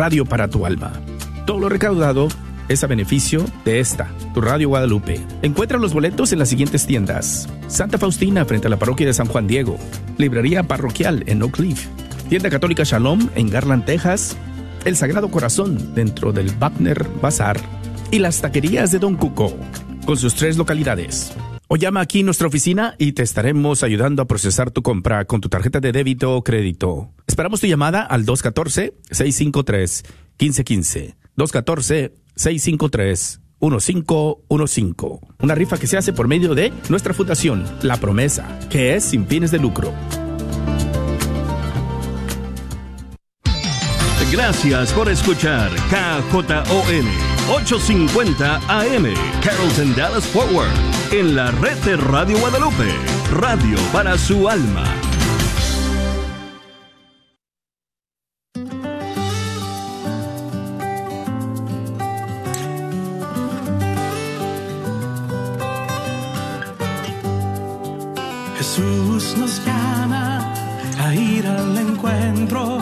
radio para tu alma. Todo lo recaudado es a beneficio de esta, tu Radio Guadalupe. Encuentra los boletos en las siguientes tiendas. Santa Faustina frente a la parroquia de San Juan Diego. Librería parroquial en Oak Cliff. Tienda Católica Shalom en Garland, Texas. El Sagrado Corazón dentro del Wagner Bazar. Y las taquerías de Don Cuco, con sus tres localidades. O llama aquí nuestra oficina y te estaremos ayudando a procesar tu compra con tu tarjeta de débito o crédito. Esperamos tu llamada al 214-653-1515. 214-653-1515. Una rifa que se hace por medio de nuestra fundación, La Promesa, que es sin fines de lucro. Gracias por escuchar KJON 850 AM, Carrollton Dallas Forward, en la red de Radio Guadalupe, radio para su alma. Jesús nos llama a ir al encuentro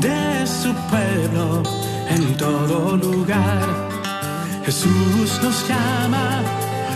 de su pueblo en todo lugar. Jesús nos llama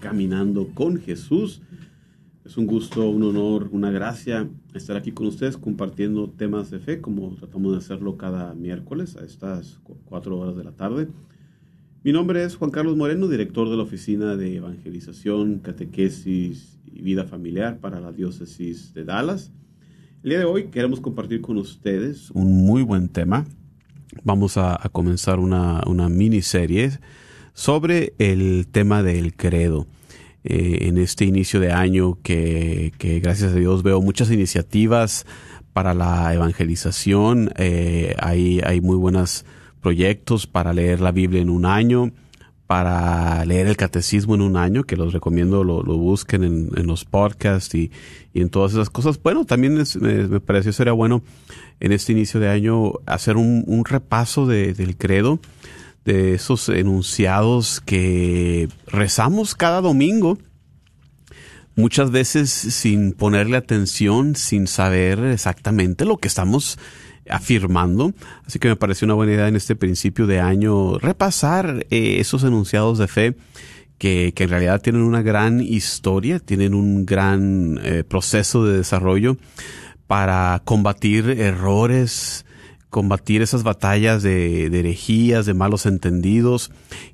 Caminando con Jesús. Es un gusto, un honor, una gracia estar aquí con ustedes compartiendo temas de fe, como tratamos de hacerlo cada miércoles a estas cu- cuatro horas de la tarde. Mi nombre es Juan Carlos Moreno, director de la Oficina de Evangelización, Catequesis y Vida Familiar para la Diócesis de Dallas. El día de hoy queremos compartir con ustedes un muy buen tema. Vamos a, a comenzar una, una miniserie sobre el tema del credo. Eh, en este inicio de año que, que gracias a Dios veo muchas iniciativas para la evangelización. Eh, hay, hay muy buenos proyectos para leer la Biblia en un año, para leer el catecismo en un año, que los recomiendo, lo, lo busquen en, en los podcasts y, y en todas esas cosas. Bueno, también me, me pareció sería bueno en este inicio de año hacer un, un repaso de- del credo, de esos enunciados que rezamos cada domingo muchas veces sin ponerle atención, sin saber exactamente lo que estamos afirmando. Así que me pareció una buena idea en este principio de año repasar eh, esos enunciados de fe que, que en realidad tienen una gran historia, tienen un gran eh, proceso de desarrollo para combatir errores, combatir esas batallas de, herejías, de malos entendidos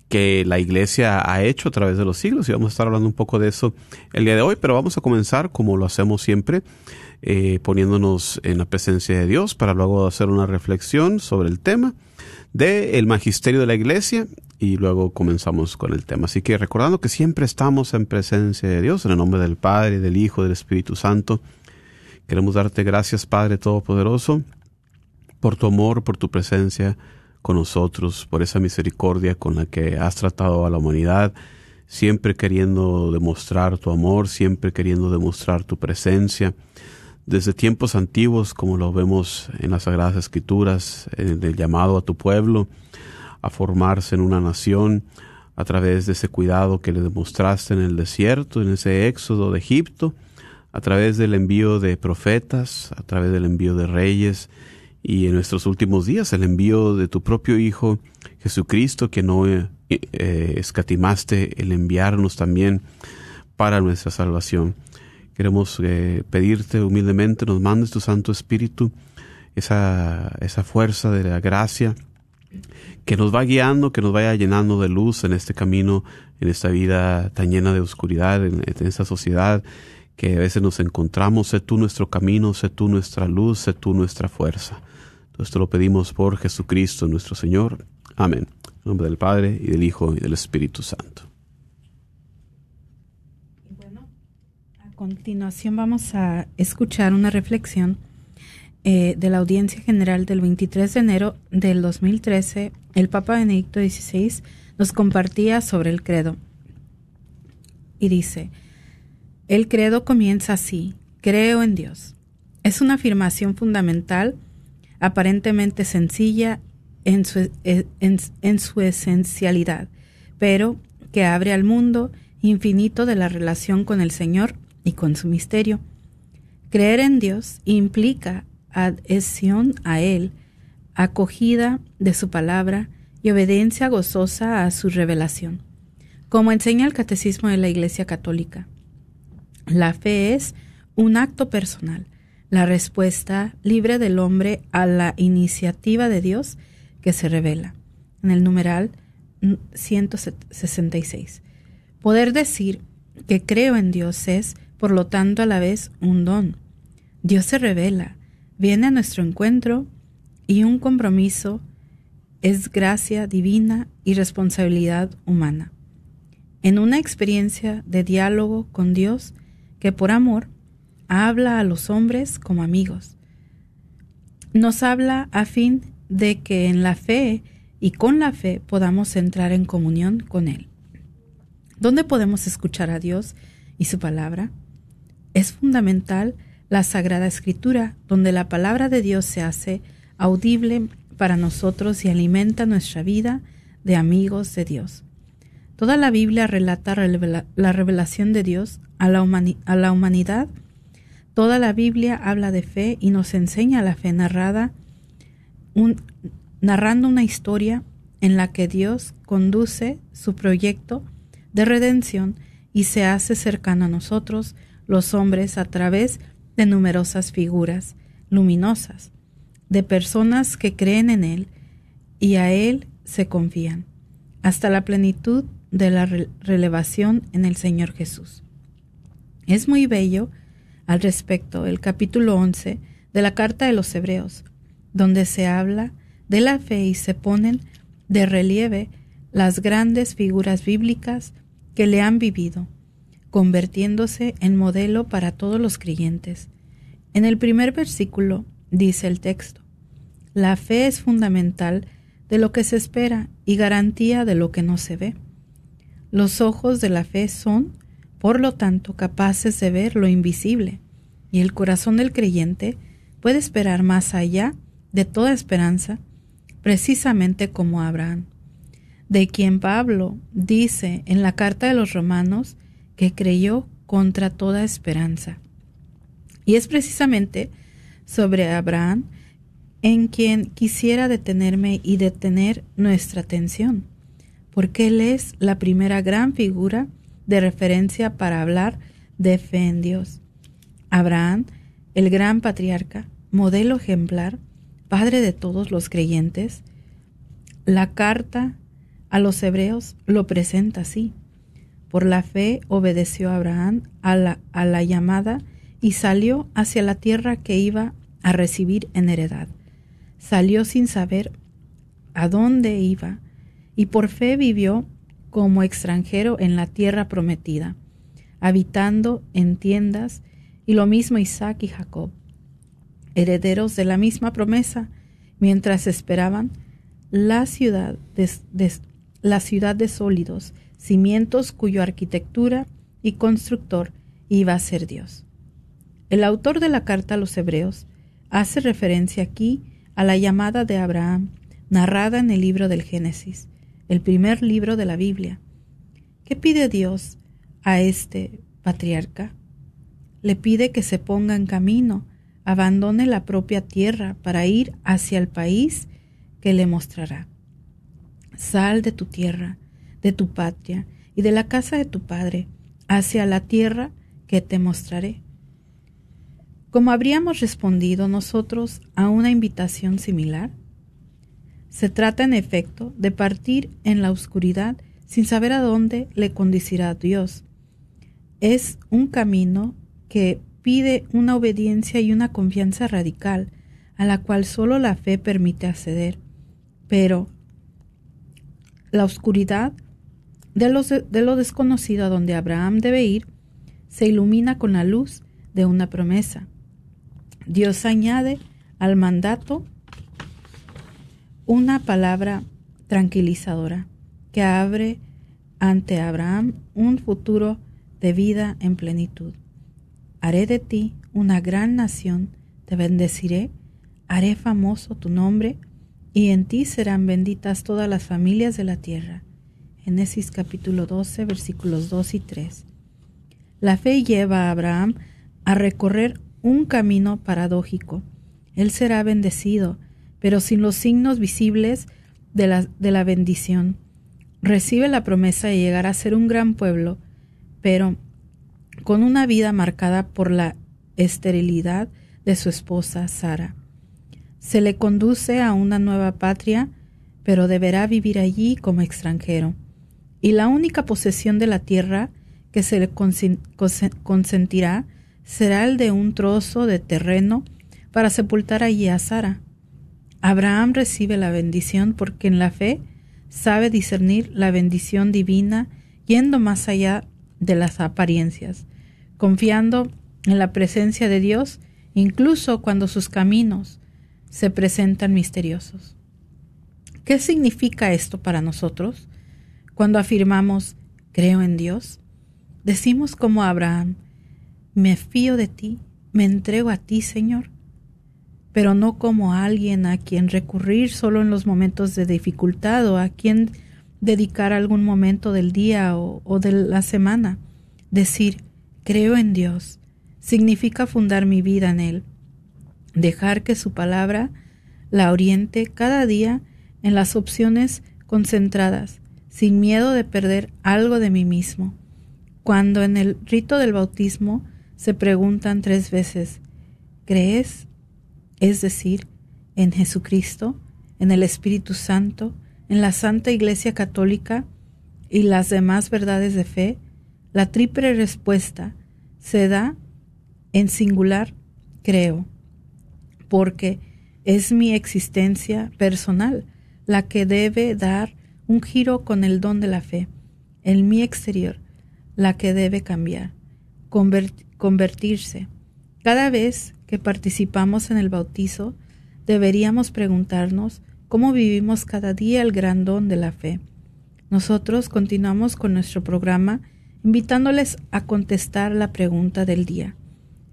que la iglesia ha hecho a través de los siglos y vamos a estar hablando un poco de eso el día de hoy, pero vamos a comenzar como lo hacemos siempre, eh, poniéndonos en la presencia de Dios para luego hacer una reflexión sobre el tema del el magisterio de la iglesia y luego comenzamos con el tema. Así que recordando que siempre estamos en presencia de Dios, en el nombre del Padre, del Hijo, del Espíritu Santo, queremos darte gracias Padre Todopoderoso por tu amor, por tu presencia con nosotros, por esa misericordia con la que has tratado a la humanidad, siempre queriendo demostrar tu amor, siempre queriendo demostrar tu presencia. Desde tiempos antiguos, como lo vemos en las Sagradas Escrituras, en el llamado a tu pueblo a formarse en una nación, a través de ese cuidado que le demostraste en el desierto, en ese éxodo de Egipto, a través del envío de profetas, a través del envío de reyes, y en nuestros últimos días el envío de tu propio Hijo Jesucristo, que no eh, eh, escatimaste el enviarnos también para nuestra salvación. Queremos eh, pedirte humildemente, nos mandes tu Santo Espíritu, esa, esa fuerza de la gracia que nos va guiando, que nos vaya llenando de luz en este camino, en esta vida tan llena de oscuridad, en, en esta sociedad que a veces nos encontramos. Sé tú nuestro camino, sé tú nuestra luz, sé tú nuestra fuerza. Esto lo pedimos por Jesucristo nuestro Señor. Amén. En nombre del Padre, y del Hijo, y del Espíritu Santo. Bueno, a continuación vamos a escuchar una reflexión eh, de la audiencia general del 23 de enero del 2013. El Papa Benedicto XVI nos compartía sobre el credo. Y dice, el credo comienza así, creo en Dios. Es una afirmación fundamental aparentemente sencilla en su, e, en, su esencialidad, pero que abre al mundo infinito de la relación con el Señor y con su misterio. Creer en Dios implica adhesión a Él, acogida de su palabra y obediencia gozosa a su revelación. Como enseña el Catecismo de la Iglesia Católica, la fe es un acto personal, la respuesta libre del hombre a la iniciativa de Dios que se revela. En el numeral 166. Poder decir que creo en Dios es, por lo tanto, a la vez un don. Dios se revela, viene a nuestro encuentro y un compromiso es gracia divina y responsabilidad humana. En una experiencia de diálogo con Dios que por amor habla a los hombres como amigos. Nos habla a fin de que en la fe y con la fe podamos entrar en comunión con Él. ¿Dónde podemos escuchar a Dios y su palabra? Es fundamental la Sagrada Escritura, donde la palabra de Dios se hace audible para nosotros y alimenta nuestra vida de amigos de Dios. Toda la Biblia relata la revelación de Dios a la, humanidad Toda la Biblia habla de fe y nos enseña la fe narrada, narrando una historia en la que Dios conduce su proyecto de redención y se hace cercano a nosotros, los hombres, a través de numerosas figuras luminosas, de personas que creen en Él y a Él se confían, hasta la plenitud de la relevación en el Señor Jesús. Es muy bello al respecto el capítulo 11 de la Carta de los Hebreos, donde se habla de la fe y se ponen de relieve las grandes figuras bíblicas que le han vivido, convirtiéndose en modelo para todos los creyentes. En el primer versículo dice el texto, la fe es fundamental de lo que se espera y garantía de lo que no se ve. Los ojos de la fe son por lo tanto capaces de ver lo invisible, y el corazón del creyente puede esperar más allá de toda esperanza, precisamente como Abraham, de quien Pablo dice en la carta de los romanos que creyó contra toda esperanza. Y es precisamente sobre Abraham en quien quisiera detenerme y detener nuestra atención, porque él es la primera gran figura de referencia para hablar de fe en Dios. Abraham, el gran patriarca, modelo ejemplar, padre de todos los creyentes, la carta a los hebreos lo presenta así. Por la fe obedeció Abraham a la, a la llamada y salió hacia la tierra que iba a recibir en heredad. Salió sin saber a dónde iba y por fe vivió como extranjero en la tierra prometida, habitando en tiendas, y lo mismo Isaac y Jacob, herederos de la misma promesa, mientras esperaban la ciudad de, la ciudad de sólidos, cimientos cuyo arquitectura y constructor iba a ser Dios. El autor de la carta a los hebreos hace referencia aquí a la llamada de Abraham, narrada en el libro del Génesis, el primer libro de la Biblia. ¿Qué pide Dios a este patriarca? Le pide que se ponga en camino abandone la propia tierra para ir hacia el país que le mostrará. Sal de tu tierra, de tu patria y de la casa de tu padre, hacia la tierra que te mostraré. ¿Cómo habríamos respondido nosotros a una invitación similar? Se trata, en efecto, de partir en la oscuridad sin saber a dónde le conducirá Dios. Es un camino que pide una obediencia y una confianza radical, a la cual solo la fe permite acceder. Pero la oscuridad de, de lo desconocido a donde Abraham debe ir se ilumina con la luz de una promesa. Dios añade al mandato una palabra tranquilizadora que abre ante Abraham un futuro de vida en plenitud. Haré de ti una gran nación, te bendeciré, haré famoso tu nombre, y en ti serán benditas todas las familias de la tierra. Génesis capítulo 12 versículos 2 y 3. La fe lleva a Abraham a recorrer un camino paradójico. Él será bendecido, pero sin los signos visibles de la, de la bendición. Recibe la promesa de llegar a ser un gran pueblo, pero con una vida marcada por la esterilidad de su esposa Sara. Se le conduce a una nueva patria, pero deberá vivir allí como extranjero. Y la única posesión de la tierra que se le consentirá será el de un trozo de terreno para sepultar allí a Sara. Abraham recibe la bendición porque en la fe sabe discernir la bendición divina yendo más allá de las apariencias, confiando en la presencia de Dios incluso cuando sus caminos se presentan misteriosos. ¿Qué significa esto para nosotros? Cuando afirmamos creo en Dios, decimos como Abraham, me fío de ti, me entrego a ti, Señor pero no como alguien a quien recurrir solo en los momentos de dificultad o a quien dedicar algún momento del día o, de la semana. Decir, creo en Dios, significa fundar mi vida en Él, dejar que su palabra la oriente cada día en las opciones concentradas, sin miedo de perder algo de mí mismo. Cuando en el rito del bautismo se preguntan tres veces, ¿crees es decir, en Jesucristo, en el Espíritu Santo, en la Santa Iglesia Católica y las demás verdades de fe, la triple respuesta se da en singular creo, porque es mi existencia personal la que debe dar un giro con el don de la fe, en mi exterior la que debe cambiar, convertirse. Cada vez que participamos en el bautizo, deberíamos preguntarnos cómo vivimos cada día el gran don de la fe. Nosotros continuamos con nuestro programa invitándoles a contestar la pregunta del día.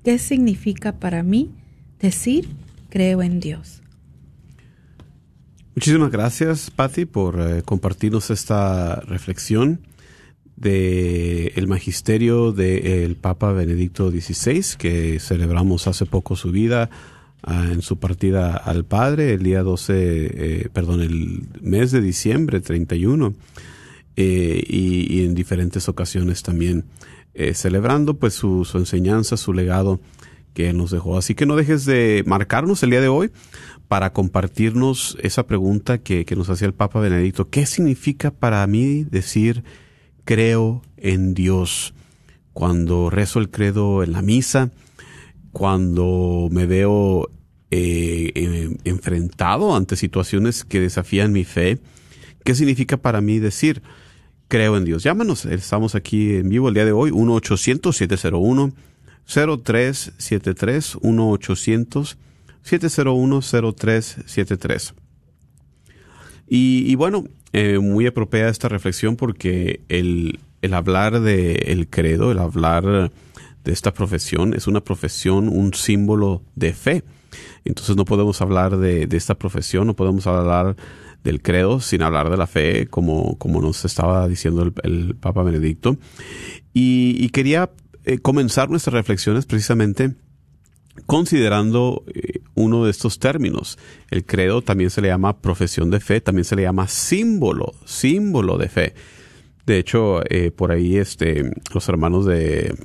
¿Qué significa para mí decir creo en Dios? Muchísimas gracias, Patti, por eh, compartirnos esta reflexión del el magisterio del Papa Benedicto XVI, que celebramos hace poco su vida ah, en su partida al Padre, el día 12, eh, perdón, el mes de diciembre 31, eh, y, y, en diferentes ocasiones también eh, celebrando pues su, enseñanza, su legado que nos dejó. Así que no dejes de marcarnos el día de hoy para compartirnos esa pregunta que nos hacía el Papa Benedicto. ¿Qué significa para mí decir creo en Dios. Cuando rezo el credo en la misa, cuando me veo eh, enfrentado ante situaciones que desafían mi fe, ¿qué significa para mí decir creo en Dios? Llámanos, estamos aquí en vivo el día de hoy, 1-800-701-0373, 1-800-701-0373. Y, y bueno, eh, muy apropiada esta reflexión porque el, el hablar de el credo, el hablar de esta profesión, es una profesión, un símbolo de fe. Entonces no podemos hablar de, de esta profesión, no podemos hablar del credo sin hablar de la fe, como, como nos estaba diciendo el, Papa Benedicto. Y, y quería eh, comenzar nuestras reflexiones precisamente considerando eh, uno de estos términos. El credo también se le llama profesión de fe, también se le llama símbolo, símbolo de fe. De hecho, eh, por ahí este, los hermanos de,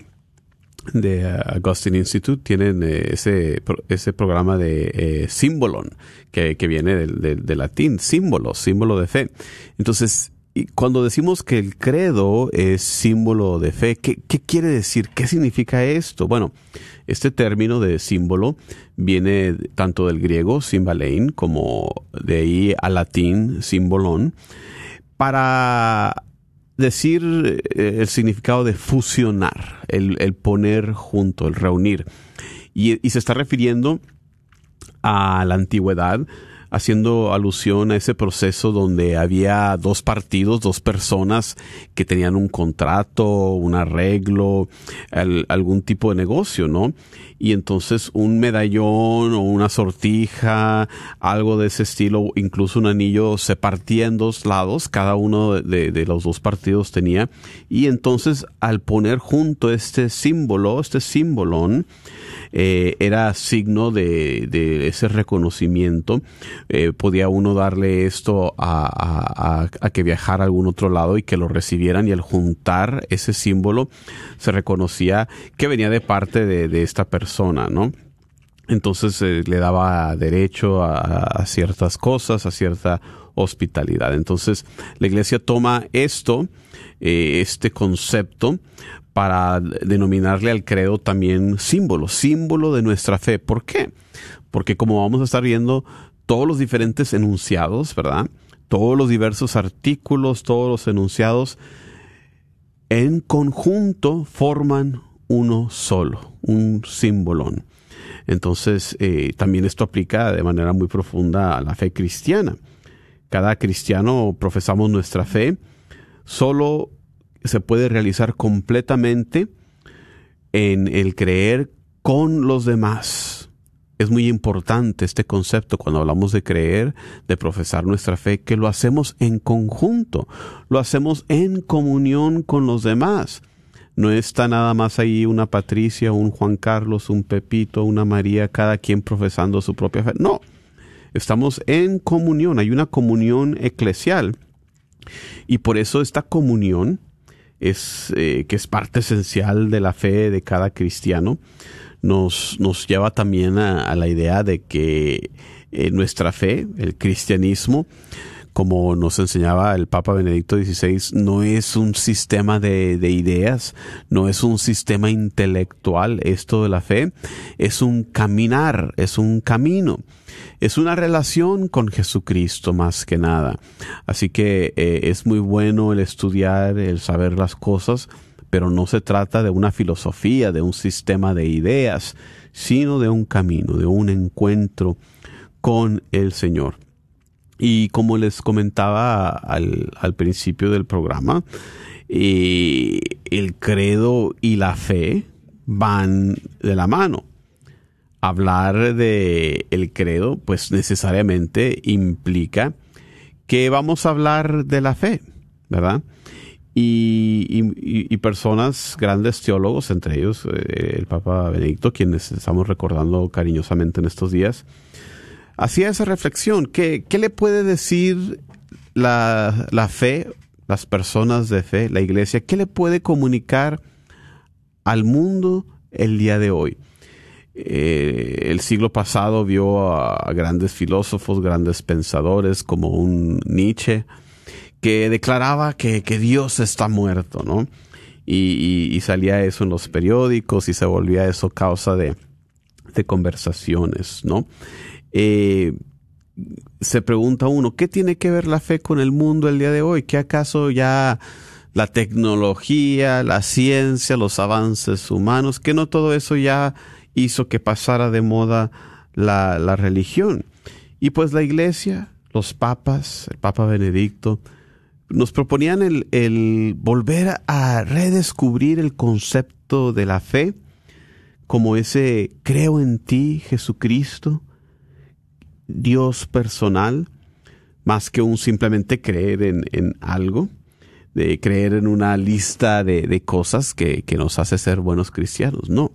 de Augustine Institute tienen eh, ese, ese programa de eh, símbolon, que, que viene del latín, símbolo, símbolo de fe. Entonces, y cuando decimos que el credo es símbolo de fe, ¿qué, quiere decir? ¿Qué significa esto? Bueno, este término de símbolo viene tanto del griego symbalein como de ahí al latín símbolon para decir eh, el significado de fusionar, el, poner junto, el reunir. Y se está refiriendo a la antigüedad, haciendo alusión a ese proceso donde había dos partidos, dos personas que tenían un contrato, un arreglo, al- algún tipo de negocio, ¿no? Y entonces un medallón o una sortija, algo de ese estilo, incluso un anillo se partía en dos lados, cada uno de, los dos partidos tenía, y entonces al poner junto este símbolo, este símbolón, eh, era signo de ese reconocimiento. Eh, podía uno darle esto a, a- a- que viajara a algún otro lado y que lo recibieran y al juntar ese símbolo se reconocía que venía de parte de, de esta persona, ¿no? Entonces eh, le daba derecho a, a ciertas cosas, a cierta hospitalidad. Entonces la iglesia toma esto, eh, este concepto, para denominarle al credo también símbolo, símbolo de nuestra fe. ¿Por qué? Porque como vamos a estar viendo todos los diferentes enunciados, ¿verdad? Todos los diversos artículos, todos los enunciados, en conjunto forman uno solo, un símbolón. Entonces, eh, también esto aplica de manera muy profunda a la fe cristiana. Cada cristiano profesamos nuestra fe, solo se puede realizar completamente en el creer con los demás. Es muy importante este concepto cuando hablamos de creer, de profesar nuestra fe, que lo hacemos en conjunto, lo hacemos en comunión con los demás. No está nada más ahí una Patricia, un Juan Carlos, un Pepito, una María, cada quien profesando su propia fe. No, estamos en comunión, hay una comunión eclesial. Y por eso esta comunión es eh, que es parte esencial de la fe de cada cristiano, nos, nos lleva también a, la idea de que eh, nuestra fe, el cristianismo, como nos enseñaba el Papa Benedicto XVI, no es un sistema de, de, ideas, no es un sistema intelectual, esto de la fe, es un caminar, es un camino, es una relación con Jesucristo más que nada. Así que eh, es muy bueno el estudiar, el saber las cosas, pero no se trata de una filosofía, de un sistema de ideas, sino de un camino, de un encuentro con el Señor. Y como les comentaba al, principio del programa, eh, el credo y la fe van de la mano. Hablar de el credo, pues necesariamente implica que vamos a hablar de la fe, ¿verdad? Y, personas, grandes teólogos, entre ellos eh, el Papa Benedicto, quienes estamos recordando cariñosamente en estos días, hacía esa reflexión. ¿Qué, qué le puede decir la, la, fe, las personas de fe, la iglesia? ¿Qué le puede comunicar al mundo el día de hoy? Eh, el siglo pasado vio a grandes filósofos, grandes pensadores como un Nietzsche, que declaraba que, que Dios está muerto, ¿no? Y, salía eso en los periódicos y se volvía eso causa de, de conversaciones, ¿no? Eh, se pregunta uno, ¿qué tiene que ver la fe con el mundo el día de hoy? ¿Qué acaso ya la tecnología, la ciencia, los avances humanos, que no todo eso ya hizo que pasara de moda la, la religión? Y pues la iglesia, los papas, el Papa Benedicto, nos proponían el, el, volver a redescubrir el concepto de la fe como ese creo en ti, Jesucristo, Dios personal, más que un simplemente creer en, algo, de creer en una lista de, cosas que, nos hace ser buenos cristianos. No.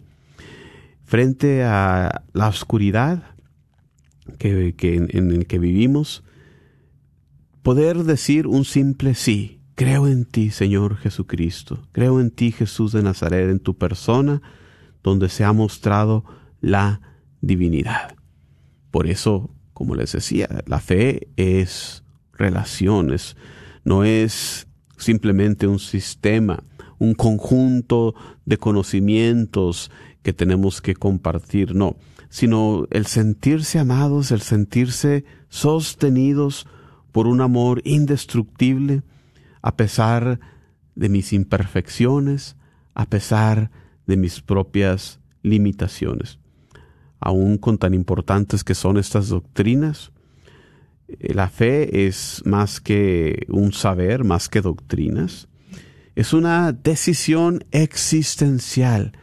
frente a la oscuridad que en, en el que vivimos, poder decir un simple sí. Creo en ti, Señor Jesucristo. Creo en ti, Jesús de Nazaret, en tu persona, donde se ha mostrado la divinidad. Por eso, como les decía, la fe es relaciones, no es simplemente un sistema, un conjunto de conocimientos que tenemos que compartir, no, sino el sentirse amados, el sentirse sostenidos por un amor indestructible, a pesar de mis imperfecciones, a pesar de mis propias limitaciones. Aún con tan importantes que son estas doctrinas, eh, la fe es más que un saber, más que doctrinas. Es una decisión existencial.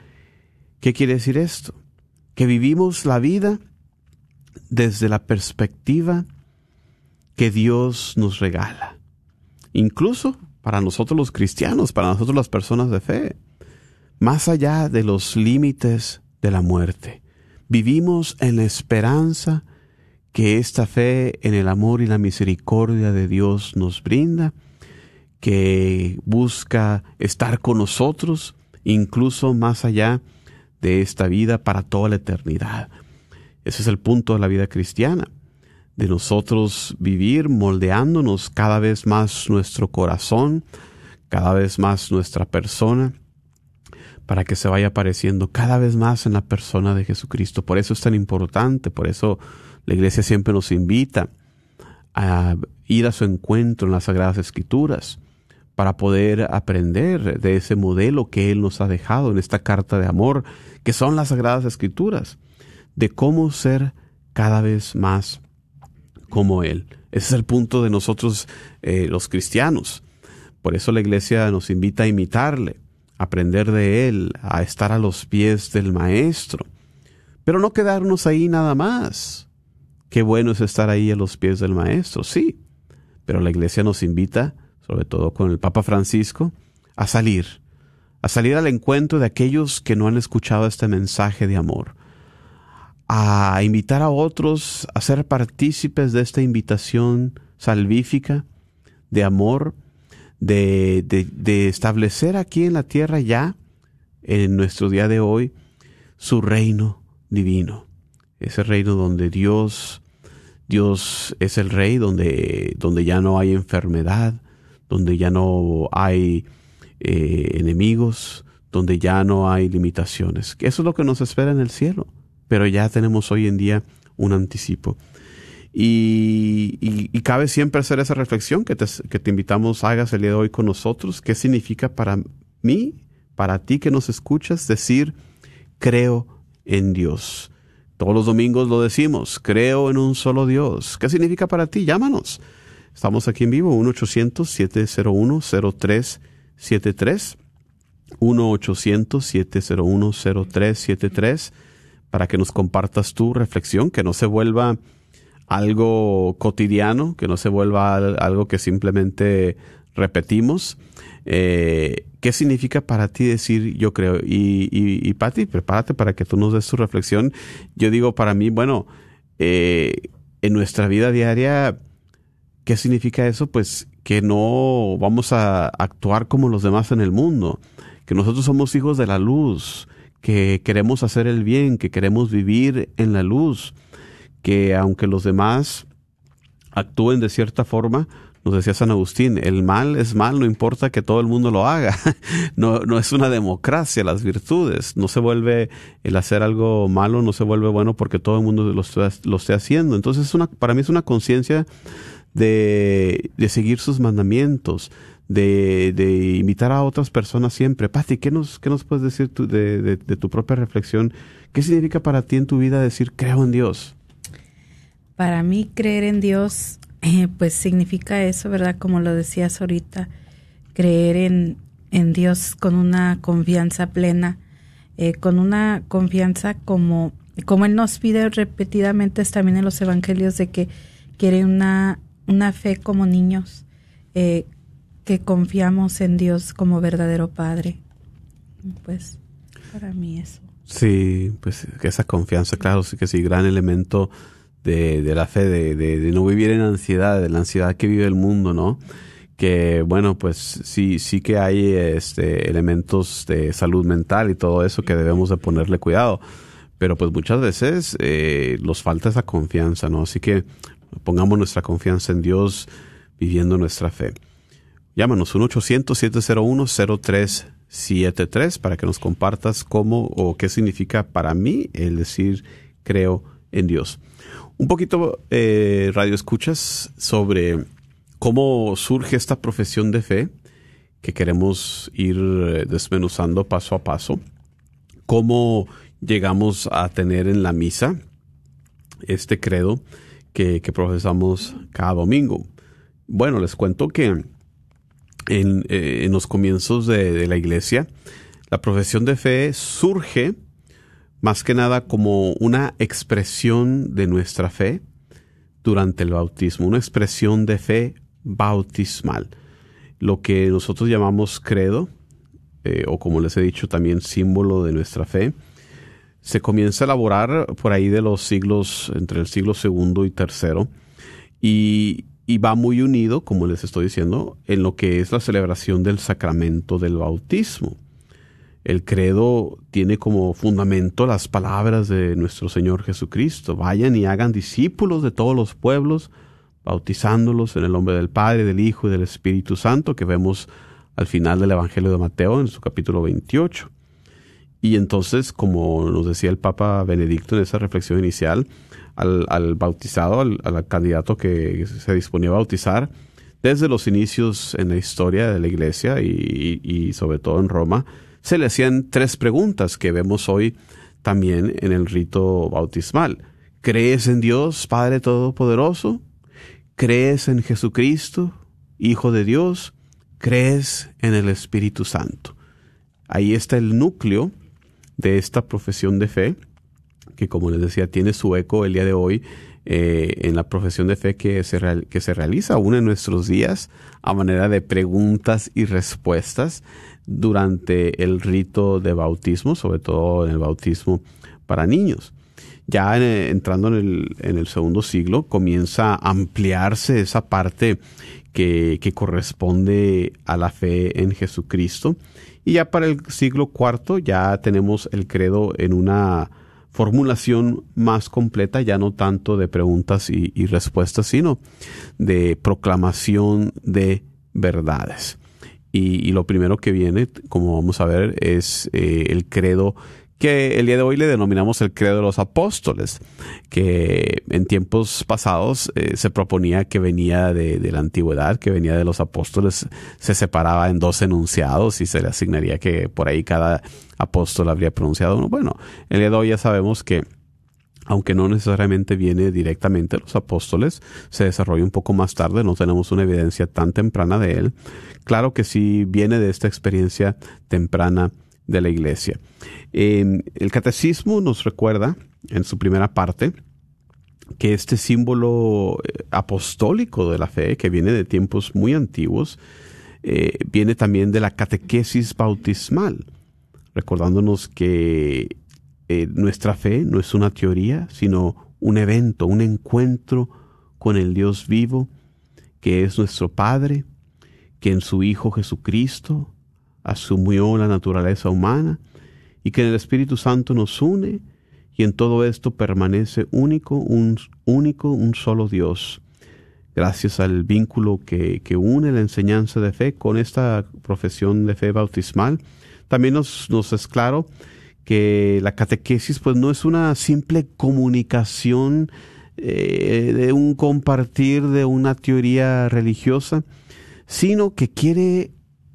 ¿Qué quiere decir esto? Que vivimos la vida desde la perspectiva que Dios nos regala. Incluso para nosotros los cristianos, para nosotros las personas de fe, más allá de los límites de la muerte. Vivimos en la esperanza que esta fe en el amor y la misericordia de Dios nos brinda, que busca estar con nosotros, incluso más allá de esta vida para toda la eternidad. Ese es el punto de la vida cristiana, de nosotros vivir moldeándonos cada vez más nuestro corazón, cada vez más nuestra persona, para que se vaya apareciendo cada vez más en la persona de Jesucristo. Por eso es tan importante, por eso la iglesia siempre nos invita a ir a su encuentro en las Sagradas Escrituras para poder aprender de ese modelo que Él nos ha dejado en esta carta de amor, que son las Sagradas Escrituras, de cómo ser cada vez más como Él. Ese es el punto de nosotros eh, los cristianos. Por eso la iglesia nos invita a imitarle, a aprender de Él, a estar a los pies del Maestro. Pero no quedarnos ahí nada más. Qué bueno es estar ahí a los pies del Maestro, sí, pero la Iglesia nos invita, sobre todo con el Papa Francisco, a salir, a salir al encuentro de aquellos que no han escuchado este mensaje de amor, a invitar a otros a ser partícipes de esta invitación salvífica de amor, de, de, establecer aquí en la tierra ya, en nuestro día de hoy, su reino divino, ese reino donde Dios Dios es el rey donde, donde ya no hay enfermedad, donde ya no hay eh, enemigos, donde ya no hay limitaciones. Eso es lo que nos espera en el cielo, pero ya tenemos hoy en día un anticipo. Y, y, cabe siempre hacer esa reflexión que te, que te invitamos, hagas el día de hoy con nosotros. ¿Qué significa para mí, para ti que nos escuchas, decir, creo en Dios? Todos los domingos lo decimos, creo en un solo Dios. ¿Qué significa para ti? Llámanos. Estamos aquí en vivo, 1-800-701-0373. 1-800-701-0373 para que nos compartas tu reflexión, que no se vuelva algo cotidiano, que no se vuelva algo que simplemente repetimos. Eh, ¿Qué significa para ti decir yo creo? Y, y, y Patti, prepárate para que tú nos des tu reflexión. Yo digo para mí, bueno, eh, en nuestra vida diaria, ¿qué significa eso? Pues que no vamos a actuar como los demás en el mundo, que nosotros somos hijos de la luz, que queremos hacer el bien, que queremos vivir en la luz, que aunque los demás actúen de cierta forma, nos decía San Agustín, el mal es mal, no importa que todo el mundo lo haga. No, no es una democracia las virtudes. No se vuelve el hacer algo malo, no se vuelve bueno porque todo el mundo lo, esté haciendo. Entonces, es una, para mí es una conciencia de, de seguir sus mandamientos, de, de, a otras personas siempre. Pati, ¿qué nos, qué nos puedes decir de, de, de tu propia reflexión? ¿Qué significa para ti en tu vida decir creo en Dios? Para mí creer en Dios eh, pues significa eso, ¿verdad? Como lo decías ahorita, creer en, en Dios con una confianza plena, eh, con una confianza como, como Él nos pide repetidamente también en los evangelios de que quiere una, una fe como niños, eh, que confiamos en Dios como verdadero Padre. Pues para mí eso. Sí, pues esa confianza, claro, sí que sí, gran elemento de, de la fe, de, de, de, no vivir en ansiedad, de la ansiedad que vive el mundo, ¿no? Que bueno, pues sí, sí que hay este, elementos de salud mental y todo eso que debemos de ponerle cuidado. Pero pues muchas veces eh, nos falta esa confianza, ¿no? Así que pongamos nuestra confianza en Dios viviendo nuestra fe. Llámanos 1-800-701-0373 para que nos compartas cómo o qué significa para mí el decir creo en Dios. Un poquito, eh, radio escuchas, sobre cómo surge esta profesión de fe que queremos ir eh, desmenuzando paso a paso. Cómo llegamos a tener en la misa este credo que, que profesamos cada domingo. Bueno, les cuento que en, eh, en los comienzos de, la iglesia, la profesión de fe surge más que nada como una expresión de nuestra fe durante el bautismo, una expresión de fe bautismal. Lo que nosotros llamamos credo, eh, o como les he dicho también símbolo de nuestra fe, se comienza a elaborar por ahí de los siglos, entre el siglo segundo y tercero, y, y va muy unido, como les estoy diciendo, en lo que es la celebración del sacramento del bautismo. El credo tiene como fundamento las palabras de nuestro Señor Jesucristo. Vayan y hagan discípulos de todos los pueblos, bautizándolos en el nombre del Padre, del Hijo y del Espíritu Santo, que vemos al final del Evangelio de Mateo en su capítulo 28. Y entonces, como nos decía el Papa Benedicto en esa reflexión inicial, al, bautizado, al, candidato que se disponía a bautizar, desde los inicios en la historia de la Iglesia y sobre todo en Roma, se le hacían tres preguntas que vemos hoy también en el rito bautismal. ¿Crees en Dios, Padre Todopoderoso? ¿Crees en Jesucristo, Hijo de Dios? ¿Crees en el Espíritu Santo? Ahí está el núcleo de esta profesión de fe, que como les decía, tiene su eco el día de hoy eh, en la profesión de fe que se, que se realiza aún en nuestros días a manera de preguntas y respuestas durante el rito de bautismo, sobre todo en el bautismo para niños. Ya en, entrando en el, en el, segundo siglo comienza a ampliarse esa parte que, que, corresponde a la fe en Jesucristo. Y ya para el siglo IV ya tenemos el credo en una formulación más completa, ya no tanto de preguntas y, respuestas, sino de proclamación de verdades. Y, y, lo primero que viene, como vamos a ver, es eh, el credo que el día de hoy le denominamos el credo de los apóstoles, que en tiempos pasados eh, se proponía que venía de, de, la antigüedad, que venía de los apóstoles, se separaba en dos enunciados y se le asignaría que por ahí cada apóstol habría pronunciado uno. Bueno, el día de hoy ya sabemos que aunque no necesariamente viene directamente de los apóstoles, se desarrolla un poco más tarde, no tenemos una evidencia tan temprana de él. Claro que sí viene de esta experiencia temprana de la iglesia. Eh, el catecismo nos recuerda en su primera parte que este símbolo apostólico de la fe, que viene de tiempos muy antiguos, eh, viene también de la catequesis bautismal, recordándonos que eh, nuestra fe no es una teoría, sino un evento, un encuentro con el Dios vivo, que es nuestro Padre, que en su Hijo Jesucristo asumió la naturaleza humana y que en el Espíritu Santo nos une y en todo esto permanece único, un único, un solo Dios. Gracias al vínculo que, que une la enseñanza de fe con esta profesión de fe bautismal, también nos, nos es claro que la catequesis pues no es una simple comunicación eh, de un compartir de una teoría religiosa, sino que quiere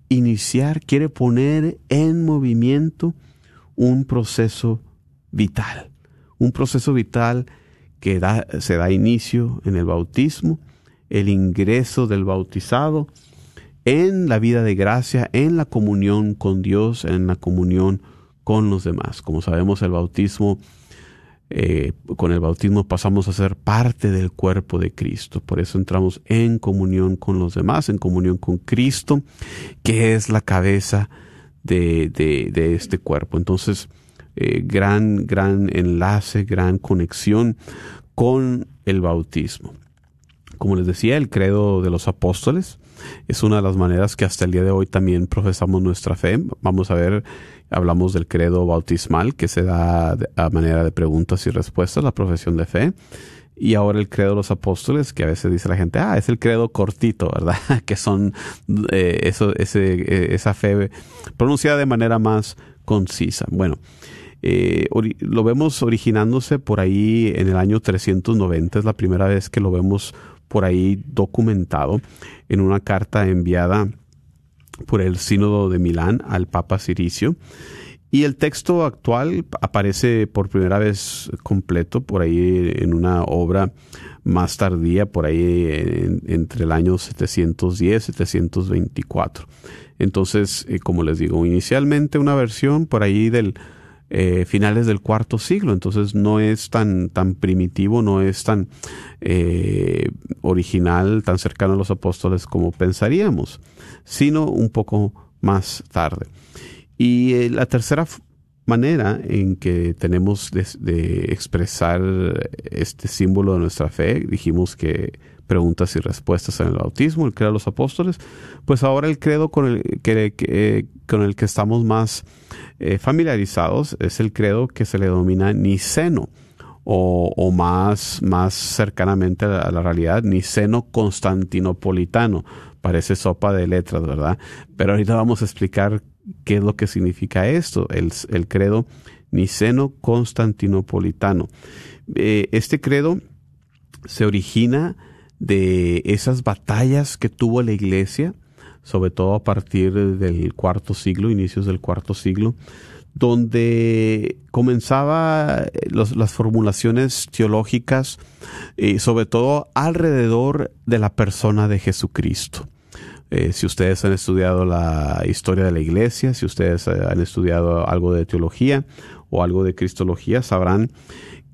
iniciar, quiere poner en movimiento un proceso vital, un proceso vital que se da inicio en el bautismo, el ingreso del bautizado en la vida de gracia, en la comunión con Dios, en la comunión con los demás. Como sabemos, el bautismo, eh, con el bautismo pasamos a ser parte del cuerpo de Cristo. Por eso entramos en comunión con los demás, en comunión con Cristo, que es la cabeza de, de, este cuerpo. Entonces, eh, gran, gran enlace, gran conexión con el bautismo. Como les decía, el credo de los apóstoles es una de las maneras que hasta el día de hoy también profesamos nuestra fe. Vamos a ver, hablamos del credo bautismal que se da a manera de preguntas y respuestas, la profesión de fe. Y ahora el credo de los apóstoles, que a veces dice la gente, ah, es el credo cortito, ¿verdad? que son eh, eso, ese, eh, esa fe pronunciada de manera más concisa. Bueno, eh, lo vemos originándose por ahí en el año 390, es la primera vez que lo vemos por ahí documentado en una carta enviada por el Sínodo de Milán al Papa Ciricio. Y el texto actual aparece por primera vez completo por ahí en una obra más tardía, por ahí entre el año 710 y 724. Entonces, eh, como les digo, inicialmente una versión por ahí del eh, finales del cuarto siglo, entonces no es tan, tan primitivo, no es tan eh, original, tan cercano a los apóstoles como pensaríamos, sino un poco más tarde. Y eh, la tercera manera en que tenemos de, expresar este símbolo de nuestra fe, dijimos que preguntas y respuestas en el bautismo, el credo de los apóstoles, pues ahora el credo con el que, con el que estamos más eh, familiarizados es el credo que se le denomina niceno o, o más, más cercanamente a la, realidad, niceno constantinopolitano. Parece sopa de letras, ¿verdad? Pero ahorita vamos a explicar qué es lo que significa esto, el, el credo niceno constantinopolitano. Eh, este credo se origina de esas batallas que tuvo la iglesia, sobre todo a partir del cuarto siglo, inicios del cuarto siglo, donde comenzaba eh, las formulaciones teológicas, eh, sobre todo alrededor de la persona de Jesucristo. Eh, si ustedes han estudiado la historia de la iglesia, si ustedes han estudiado algo de teología o algo de cristología, sabrán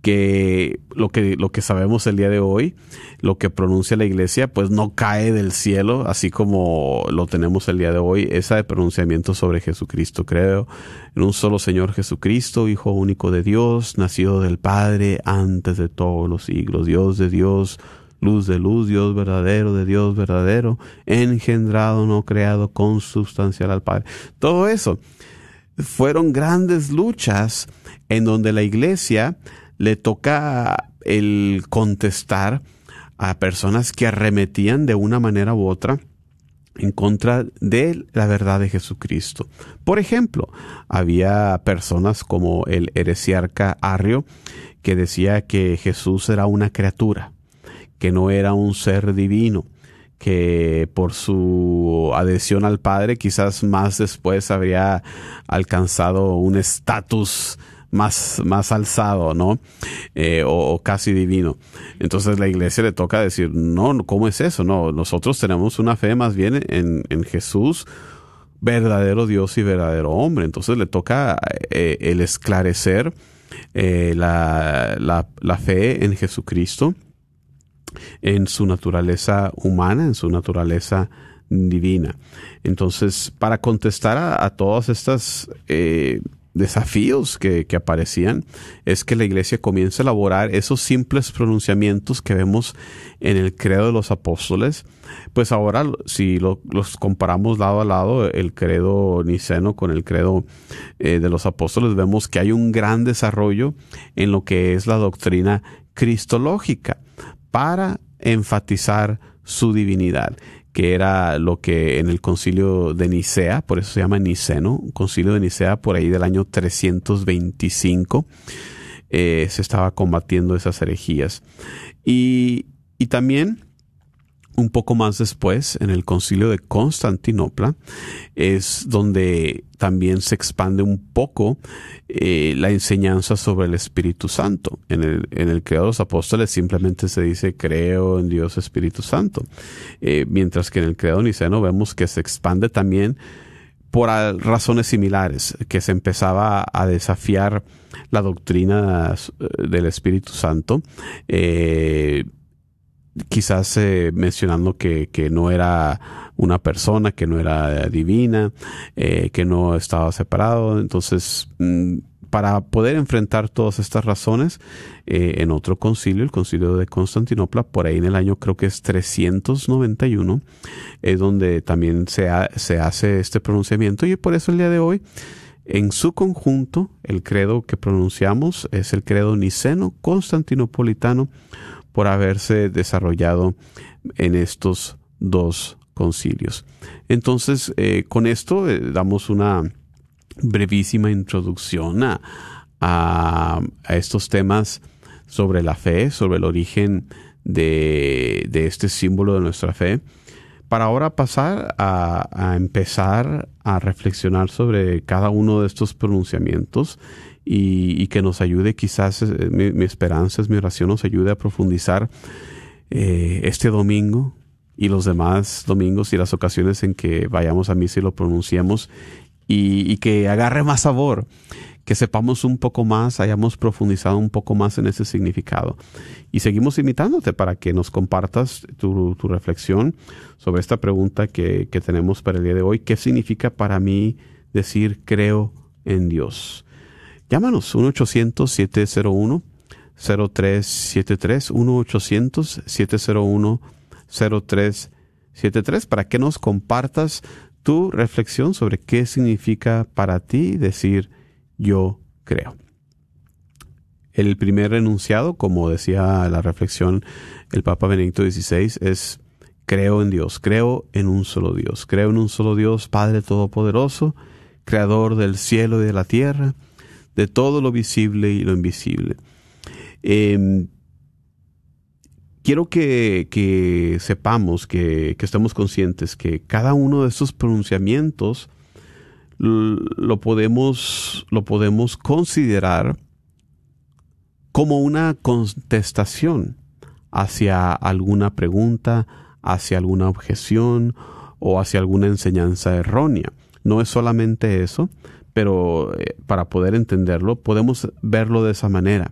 que lo que lo que sabemos el día de hoy, lo que pronuncia la iglesia, pues no cae del cielo, así como lo tenemos el día de hoy, esa de pronunciamiento sobre Jesucristo, creo, en un solo Señor Jesucristo, Hijo único de Dios, nacido del Padre antes de todos los siglos, Dios de Dios, luz de luz, Dios verdadero de Dios verdadero, engendrado, no creado, consubstancial al Padre. Todo eso fueron grandes luchas en donde la iglesia le toca el contestar a personas que arremetían de una manera u otra en contra de la verdad de Jesucristo. Por ejemplo, había personas como el heresiarca Arrio que decía que Jesús era una criatura, que no era un ser divino, que por su adhesión al Padre quizás más después habría alcanzado un estatus más, más alzado, ¿no? Eh, o, casi divino. Entonces la iglesia le toca decir, no, ¿cómo es eso? No, nosotros tenemos una fe más bien en, en Jesús, verdadero Dios y verdadero hombre. Entonces le toca eh, el esclarecer eh, la, la, la fe en Jesucristo, en su naturaleza humana, en su naturaleza divina. Entonces, para contestar a, todas estas eh, desafíos que, aparecían es que la iglesia comienza a elaborar esos simples pronunciamientos que vemos en el credo de los apóstoles. Pues ahora, si lo, los comparamos lado a lado, el credo niceno con el credo eh, de los apóstoles, vemos que hay un gran desarrollo en lo que es la doctrina cristológica para enfatizar su divinidad que era lo que en el concilio de Nicea, por eso se llama Niceno, concilio de Nicea por ahí del año 325, eh, se estaba combatiendo esas herejías. Y, y también un poco más después, en el concilio de Constantinopla, es donde también se expande un poco eh, la enseñanza sobre el Espíritu Santo. En el, en de los apóstoles simplemente se dice creo en Dios Espíritu Santo. Eh, mientras que en el credo niceno vemos que se expande también por razones similares, que se empezaba a desafiar la doctrina eh, del Espíritu Santo. Quizás eh, mencionando que, que, no era una persona, que no era divina, eh, que no estaba separado. Entonces, mm, para poder enfrentar todas estas razones, eh, en otro concilio, el concilio de Constantinopla, por ahí en el año creo que es 391, es donde también se, se hace este pronunciamiento y por eso el día de hoy, en su conjunto, el credo que pronunciamos es el credo niceno constantinopolitano por haberse desarrollado en estos dos concilios. Entonces, eh, con esto eh, damos una brevísima introducción a, a, estos temas sobre la fe, sobre el origen de, de, este símbolo de nuestra fe, para ahora pasar a, a, empezar a reflexionar sobre cada uno de estos pronunciamientos y, que nos ayude quizás, eh, mi, esperanza es mi oración, nos ayude a profundizar eh, este domingo y los demás domingos y las ocasiones en que vayamos a misa y lo pronunciemos y, y, que agarre más sabor, que sepamos un poco más, hayamos profundizado un poco más en ese significado. Y seguimos invitándote para que nos compartas tu, tu reflexión sobre esta pregunta que, que tenemos para el día de hoy. ¿Qué significa para mí decir creo en Dios? Llámanos 1-800-701-0373, 1-800-701-0373 para que nos compartas tu reflexión sobre qué significa para ti decir yo creo. El primer enunciado, como decía la reflexión el Papa Benedicto XVI, es creo en Dios, creo en un solo Dios, creo en un solo Dios, Padre Todopoderoso, Creador del cielo y de la tierra, de todo lo visible y lo invisible. Eh, quiero que, sepamos, que, que, estemos conscientes que cada uno de estos pronunciamientos lo podemos, lo podemos considerar como una contestación hacia alguna pregunta, hacia alguna objeción o hacia alguna enseñanza errónea. No es solamente eso, pero eh, para poder entenderlo podemos verlo de esa manera.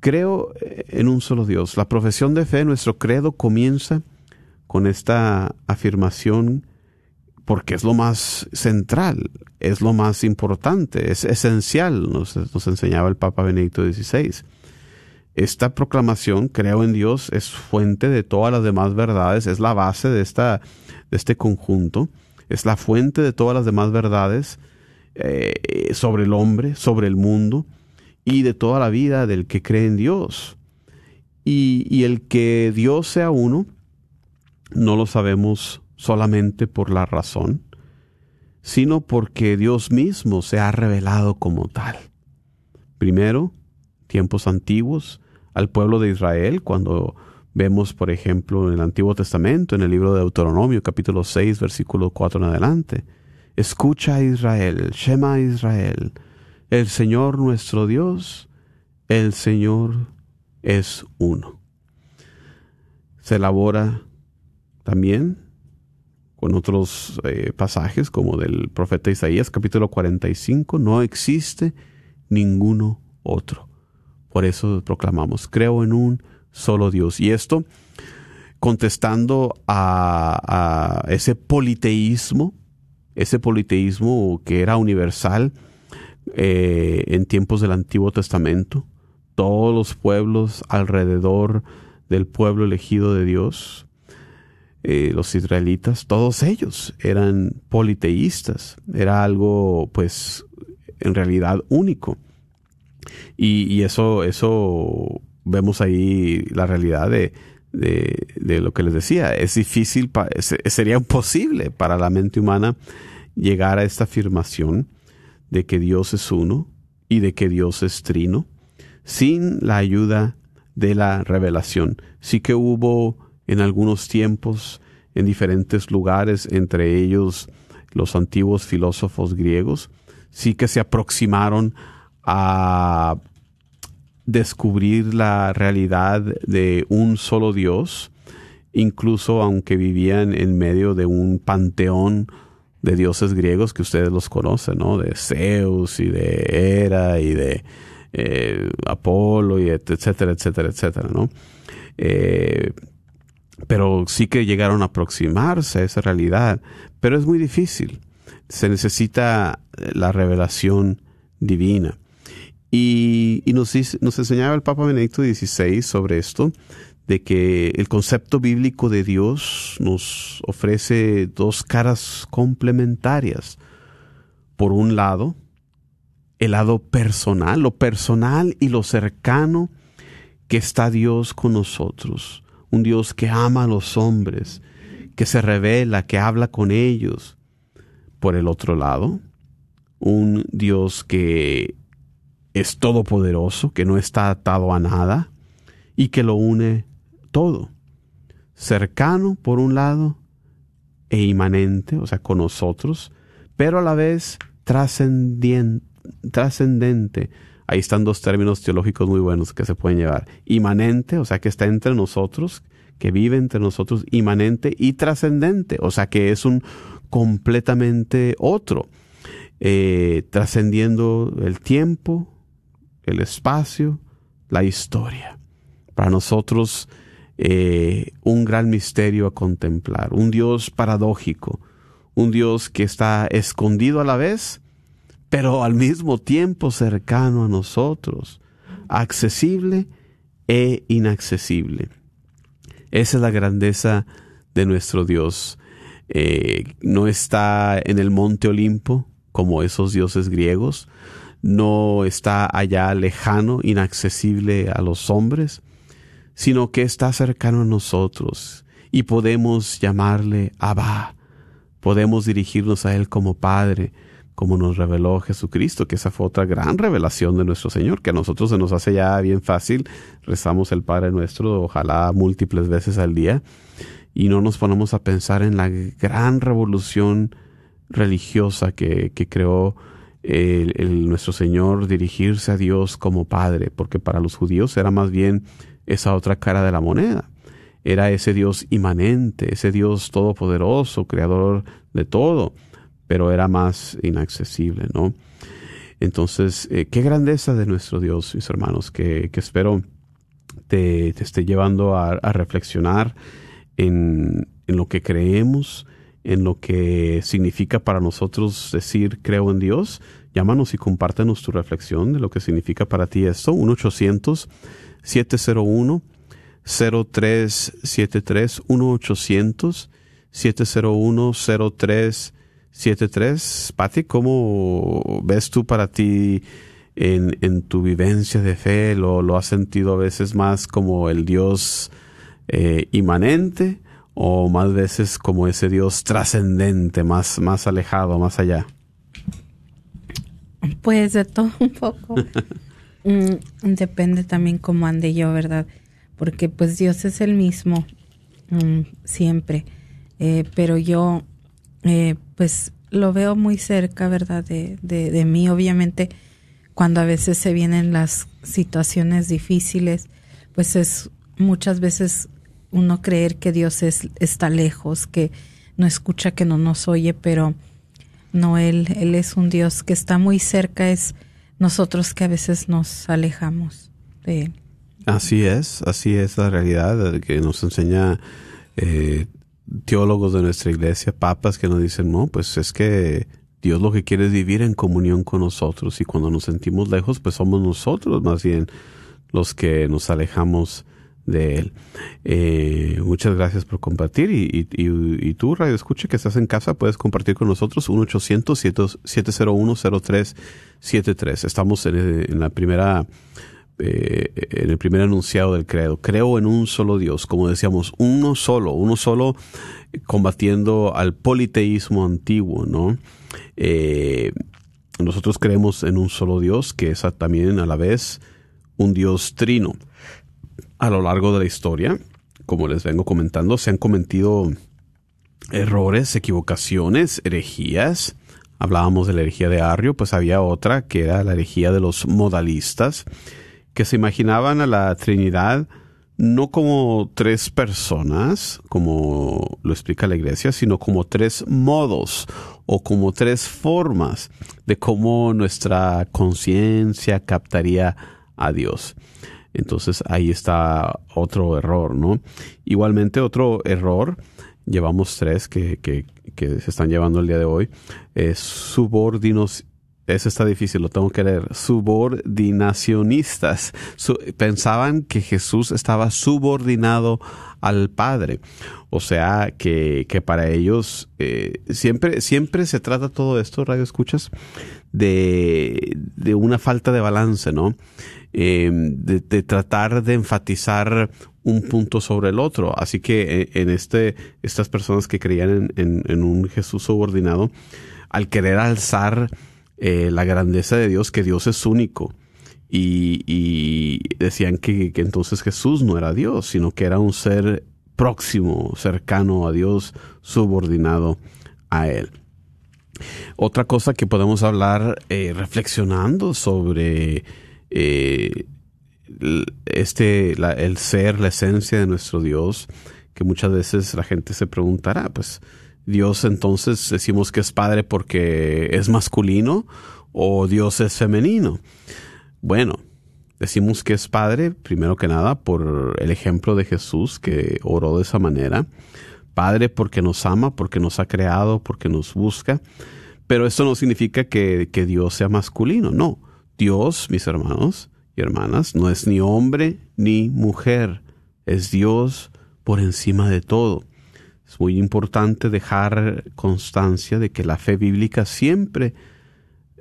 Creo eh, en un solo Dios. La profesión de fe, nuestro credo comienza con esta afirmación porque es lo más central, es lo más importante, es esencial, nos, nos enseñaba el Papa Benedicto XVI. Esta proclamación, creo en Dios, es fuente de todas las demás verdades, es la base de, esta, de este conjunto, es la fuente de todas las demás verdades eh, sobre el hombre, sobre el mundo y de toda la vida del que cree en Dios. Y, y el que Dios sea uno, no lo sabemos solamente por la razón, sino porque Dios mismo se ha revelado como tal. Primero, tiempos antiguos, al pueblo de Israel, cuando vemos, por ejemplo, en el Antiguo Testamento, en el libro de Deuteronomio, capítulo 6, versículo 4 en adelante. Escucha a Israel, Shema Israel, el Señor nuestro Dios, el Señor es uno. Se elabora también con otros eh, pasajes como del profeta Isaías capítulo 45, no existe ninguno otro. Por eso proclamamos, creo en un solo Dios. Y esto contestando a, a ese politeísmo, ese politeísmo que era universal eh, en tiempos del Antiguo Testamento. Todos los pueblos alrededor del pueblo elegido de Dios eh, los israelitas, todos ellos eran politeístas, era algo pues en realidad único. Y, y eso, eso vemos ahí la realidad de, de, de, lo que les decía. Es difícil, sería imposible para la mente humana llegar a esta afirmación de que Dios es uno y de que Dios es trino sin la ayuda de la revelación. Sí que hubo en algunos tiempos, en diferentes lugares, entre ellos los antiguos filósofos griegos, sí que se aproximaron a descubrir la realidad de un solo Dios, incluso aunque vivían en medio de un panteón de dioses griegos que ustedes los conocen, ¿no? De Zeus y de Hera y de eh, Apolo y etcétera, etcétera, etcétera, ¿no? Eh, pero sí que llegaron a aproximarse a esa realidad, pero es muy difícil. Se necesita la revelación divina. Y, nos, nos enseñaba el Papa Benedicto XVI sobre esto, de que el concepto bíblico de Dios nos ofrece dos caras complementarias. Por un lado, el lado personal, lo personal y lo cercano que está Dios con nosotros. Un Dios que ama a los hombres, que se revela, que habla con ellos. Por el otro lado, un Dios que es todopoderoso, que no está atado a nada y que lo une todo. Cercano por un lado e inmanente, o sea, con nosotros, pero a la vez trascendente. Ahí están dos términos teológicos muy buenos que se pueden llevar. Inmanente, o sea, que está entre nosotros, que vive entre nosotros, inmanente y trascendente, o sea, que es un completamente otro, eh, trascendiendo el tiempo, el espacio, la historia. Para nosotros, eh, un gran misterio a contemplar, un Dios paradójico, un Dios que está escondido a la vez, pero al mismo tiempo cercano a nosotros, accesible e inaccesible. Esa es la grandeza de nuestro Dios. Eh, no está en el monte Olimpo como esos dioses griegos, no está allá lejano, inaccesible a los hombres, sino que está cercano a nosotros y podemos llamarle Abba, podemos dirigirnos a Él como Padre, como nos reveló Jesucristo, que esa fue otra gran revelación de nuestro Señor, que a nosotros se nos hace ya bien fácil, rezamos el Padre nuestro, ojalá múltiples veces al día, y no nos ponemos a pensar en la gran revolución religiosa que, que creó el, nuestro Señor dirigirse a Dios como Padre, porque para los judíos era más bien esa otra cara de la moneda. Era ese Dios inmanente, ese Dios todopoderoso, creador de todo, pero era más inaccesible, ¿no? Entonces, eh, qué grandeza de nuestro Dios, mis hermanos, que, que espero te, te esté llevando a, a reflexionar en, en lo que creemos, en lo que significa para nosotros decir creo en Dios. Llámanos y compártenos tu reflexión de lo que significa para ti esto. 1-800-701. 0373 1-800 701 0373 Pati, ¿cómo ves tú para ti en, en tu vivencia de fe? ¿Lo, lo has sentido a veces más como el Dios eh, inmanente o más veces como ese Dios trascendente, más, más alejado, más allá? Pues de todo un poco. Mm, depende también cómo ande yo, ¿verdad? Porque pues Dios es el mismo mm, siempre. Eh, pero yo eh, pues lo veo muy cerca, ¿verdad? De, de, de mí, obviamente, cuando a veces se vienen las situaciones difíciles, pues es muchas veces uno creer que Dios es, está lejos, que no escucha, que no nos oye, pero no, Él, Él es un Dios que está muy cerca, es nosotros que a veces nos alejamos de Él. Así es, así es la realidad que nos enseña eh, teólogos de nuestra iglesia, papas que nos dicen, no, pues es que Dios lo que quiere es vivir en comunión con nosotros y cuando nos sentimos lejos, pues somos nosotros más bien los que nos alejamos de Él. Eh, muchas gracias por compartir y, y, tú, Radio Escucha, que estás en casa, puedes compartir con nosotros 1-800-701-0373. Estamos en, la primera eh, en el primer enunciado del credo. Creo en un solo Dios, como decíamos, uno solo, uno solo combatiendo al politeísmo antiguo, ¿no? Eh, nosotros creemos en un solo Dios, que es también a la vez un Dios trino. A lo largo de la historia, como les vengo comentando, se han cometido errores, equivocaciones, herejías. Hablábamos de la herejía de Arrio, pues había otra que era la herejía de los modalistas, que se imaginaban a la Trinidad no como tres personas, como lo explica la iglesia, sino como tres modos o como tres formas de cómo nuestra conciencia captaría a Dios. Entonces ahí está otro error, ¿no? Igualmente otro error, llevamos tres que, que, se están llevando el día de hoy, es subordinos, eso está difícil, lo tengo que leer. Subordinacionistas. Su- pensaban que Jesús estaba subordinado al Padre. O sea, que, que para ellos eh, siempre, siempre se trata todo esto, radio escuchas, de, de una falta de balance, ¿no? Eh, de, tratar de enfatizar un punto sobre el otro. Así que eh, en este, estas personas que creían en- en un Jesús subordinado, al querer alzar eh, la grandeza de Dios, que Dios es único, y, decían que, entonces Jesús no era Dios, sino que era un ser próximo, cercano a Dios, subordinado a Él. Otra cosa que podemos hablar eh, reflexionando sobre eh, este, el ser, la esencia de nuestro Dios, que muchas veces la gente se preguntará, pues Dios entonces decimos que es padre porque es masculino o Dios es femenino. Bueno, decimos que es padre primero que nada por el ejemplo de Jesús que oró de esa manera. Padre porque nos ama, porque nos ha creado, porque nos busca. Pero esto no significa que, que Dios sea masculino, no. Dios, mis hermanos y hermanas, no es ni hombre ni mujer. Es Dios por encima de todo. Es muy importante dejar constancia de que la fe bíblica siempre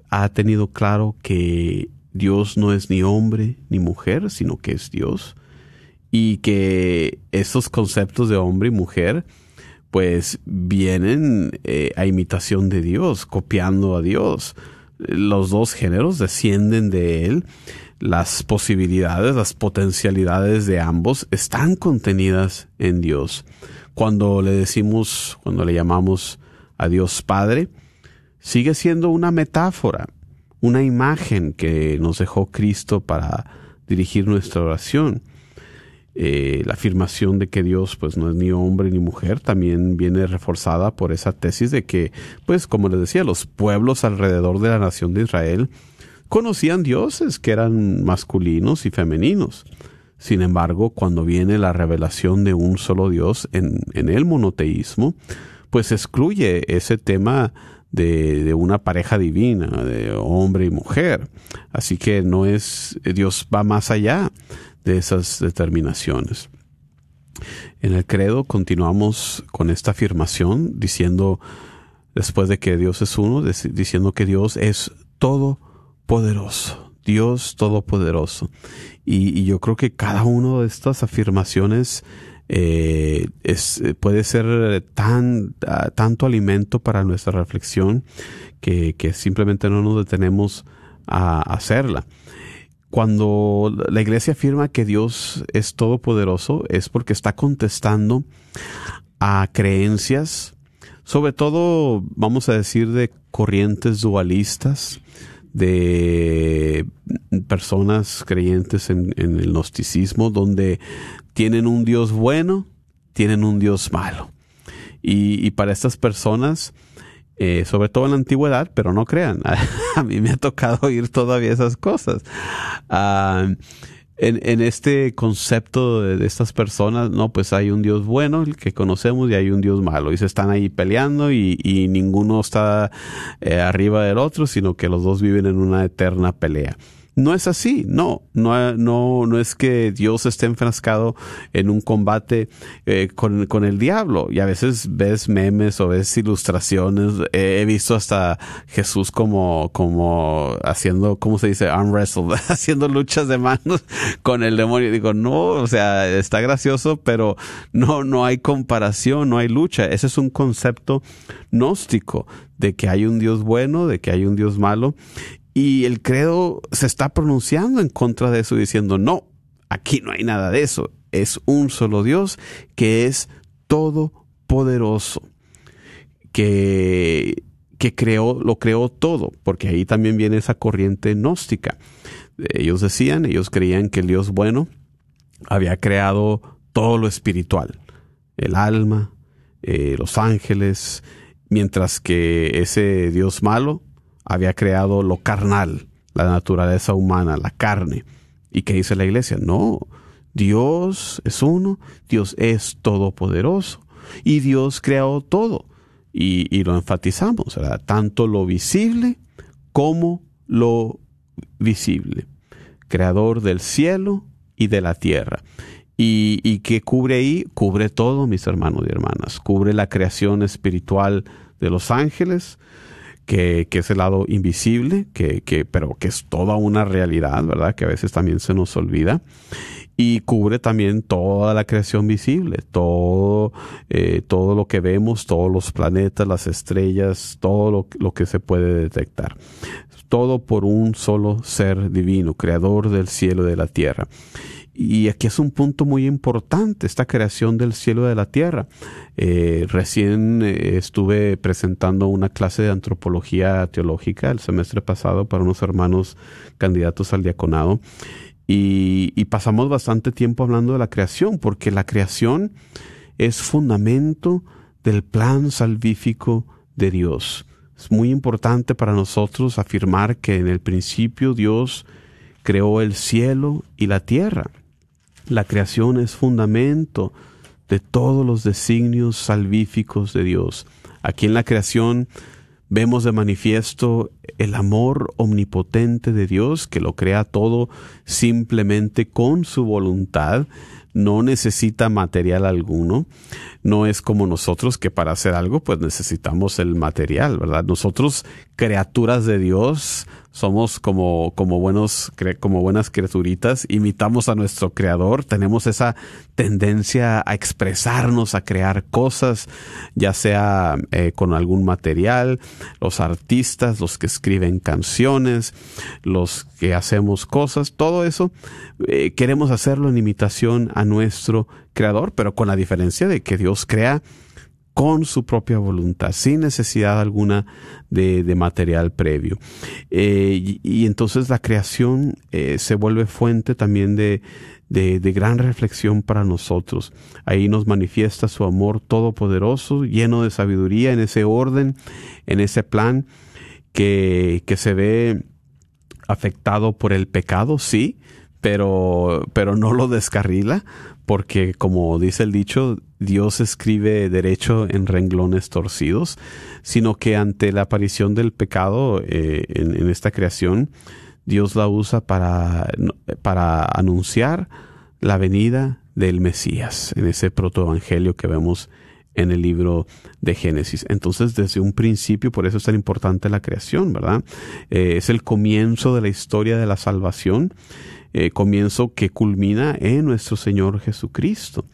ha tenido claro que Dios no es ni hombre ni mujer, sino que es Dios. Y que esos conceptos de hombre y mujer, pues vienen eh, a imitación de Dios, copiando a Dios. Los dos géneros descienden de Él. Las posibilidades, las potencialidades de ambos están contenidas en Dios. Cuando le decimos, cuando le llamamos a Dios Padre, sigue siendo una metáfora, una imagen que nos dejó Cristo para dirigir nuestra oración. Eh, la afirmación de que Dios pues no es ni hombre ni mujer también viene reforzada por esa tesis de que pues como les decía los pueblos alrededor de la nación de Israel conocían dioses que eran masculinos y femeninos sin embargo cuando viene la revelación de un solo Dios en, el monoteísmo pues excluye ese tema de, una pareja divina, de hombre y mujer. Así que no es, Dios va más allá de esas determinaciones. En el credo continuamos con esta afirmación diciendo, después de que Dios es uno, diciendo que Dios es todopoderoso. Dios todopoderoso. Y, y yo creo que cada una de estas afirmaciones eh, es, puede ser tan, uh, tanto alimento para nuestra reflexión que, que, simplemente no nos detenemos a hacerla. Cuando la iglesia afirma que Dios es todopoderoso es porque está contestando a creencias, sobre todo, vamos a decir, de corrientes dualistas, de personas creyentes en, el gnosticismo, donde tienen un Dios bueno, tienen un Dios malo. Y, para estas personas, eh, sobre todo en la antigüedad, pero no crean, a mí me ha tocado oír todavía esas cosas. Uh, en, en, este concepto de, estas personas, no, pues hay un Dios bueno, el que conocemos, y hay un Dios malo, y se están ahí peleando y, y ninguno está eh, arriba del otro, sino que los dos viven en una eterna pelea. No es así, no, no, no, no es que Dios esté enfrascado en un combate eh, con, con, el diablo. Y a veces ves memes o ves ilustraciones. He visto hasta Jesús como, como haciendo, ¿cómo se dice? Arm wrestle, haciendo luchas de manos con el demonio. Digo, no, o sea, está gracioso, pero no, no hay comparación, no hay lucha. Ese es un concepto gnóstico de que hay un Dios bueno, de que hay un Dios malo. Y el credo se está pronunciando en contra de eso, diciendo, no, aquí no hay nada de eso. Es un solo Dios que es todopoderoso, que, que creó, lo creó todo, porque ahí también viene esa corriente gnóstica. Ellos decían, ellos creían que el Dios bueno había creado todo lo espiritual, el alma, eh, los ángeles, mientras que ese Dios malo había creado lo carnal, la naturaleza humana, la carne. ¿Y qué dice la iglesia? No, Dios es uno, Dios es todopoderoso y Dios creó todo. Y, y lo enfatizamos, tanto lo visible como lo visible, creador del cielo y de la tierra. Y, y que cubre ahí, cubre todo, mis hermanos y hermanas, cubre la creación espiritual de los ángeles, que, que, es el lado invisible, que, que, pero que es toda una realidad, ¿verdad? Que a veces también se nos olvida. Y cubre también toda la creación visible, todo, eh, todo lo que vemos, todos los planetas, las estrellas, todo lo, lo que se puede detectar. Todo por un solo ser divino, creador del cielo y de la tierra. Y aquí es un punto muy importante, esta creación del cielo y de la tierra. Eh, recién eh, estuve presentando una clase de antropología teológica el semestre pasado para unos hermanos candidatos al diaconado. Y, y pasamos bastante tiempo hablando de la creación, porque la creación es fundamento del plan salvífico de Dios. Es muy importante para nosotros afirmar que en el principio Dios creó el cielo y la tierra. La creación es fundamento de todos los designios salvíficos de Dios. Aquí en la creación vemos de manifiesto el amor omnipotente de Dios que lo crea todo simplemente con su voluntad, no necesita material alguno, no es como nosotros que para hacer algo pues necesitamos el material, ¿verdad? Nosotros criaturas de Dios somos como, como buenos, como buenas criaturitas, imitamos a nuestro creador, tenemos esa tendencia a expresarnos, a crear cosas, ya sea eh, con algún material, los artistas, los que escriben canciones, los que hacemos cosas, todo eso eh, queremos hacerlo en imitación a nuestro creador, pero con la diferencia de que Dios crea con su propia voluntad, sin necesidad alguna de, material previo. Eh, y, y, entonces la creación eh, se vuelve fuente también de, de, de, gran reflexión para nosotros. Ahí nos manifiesta su amor todopoderoso, lleno de sabiduría en ese orden, en ese plan que, que se ve afectado por el pecado, sí, pero, pero no lo descarrila, porque como dice el dicho, Dios escribe derecho en renglones torcidos, sino que ante la aparición del pecado eh, en, esta creación, Dios la usa para, para anunciar la venida del Mesías, en ese protoevangelio que vemos en el libro de Génesis. Entonces, desde un principio, por eso es tan importante la creación, ¿verdad? Eh, es el comienzo de la historia de la salvación eh, comienzo que culmina en nuestro Señor Jesucristo.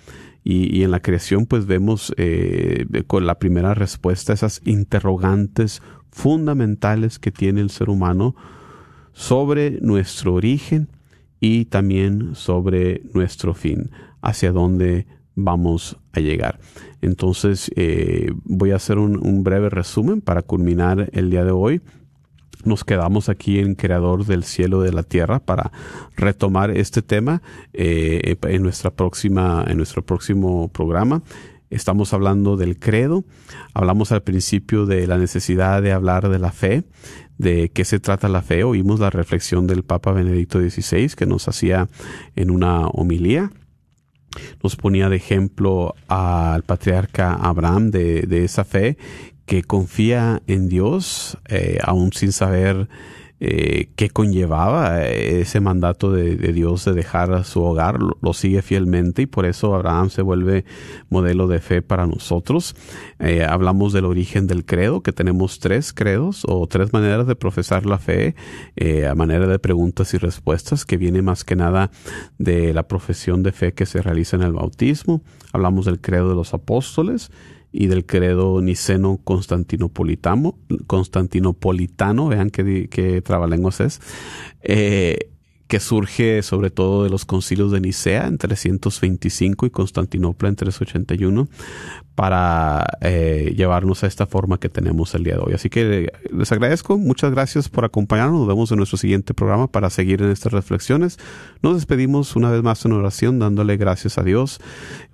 Y, en la creación pues vemos eh, con la primera respuesta esas interrogantes fundamentales que tiene el ser humano sobre nuestro origen y también sobre nuestro fin, hacia dónde vamos a llegar. Entonces eh, voy a hacer un breve resumen para culminar el día de hoy nos quedamos aquí en Creador del cielo y de la tierra para retomar este tema eh, en nuestra próxima, en nuestro próximo programa. Estamos hablando del credo. Hablamos al principio de la necesidad de hablar de la fe, de qué se trata la fe. Oímos la reflexión del Papa Benedicto XVI que nos hacía en una homilía nos ponía de ejemplo al patriarca Abraham de, de, esa fe que confía en Dios, eh, aún sin saber eh, qué conllevaba ese mandato de, Dios de dejar su hogar, lo, sigue fielmente y por eso Abraham se vuelve modelo de fe para nosotros. Eh, hablamos del origen del credo, que tenemos tres credos o tres maneras de profesar la fe, eh, a manera de preguntas y respuestas, que viene más que nada de la profesión de fe que se realiza en el bautismo. Hablamos del credo de los apóstoles y del credo niceno constantinopolitano, constantinopolitano vean qué, qué trabalenguas es, eh, que surge sobre todo de los concilios de Nicea en 325 y Constantinopla en 381 para eh, llevarnos a esta forma que tenemos el día de hoy. Así que les agradezco, muchas gracias por acompañarnos, nos vemos en nuestro siguiente programa para seguir en estas reflexiones. Nos despedimos una vez más en oración dándole gracias a Dios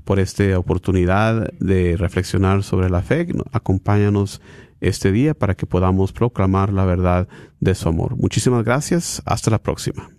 por esta oportunidad de reflexionar sobre la fe. Acompáñanos este día para que podamos proclamar la verdad de su amor. Muchísimas gracias, hasta la próxima.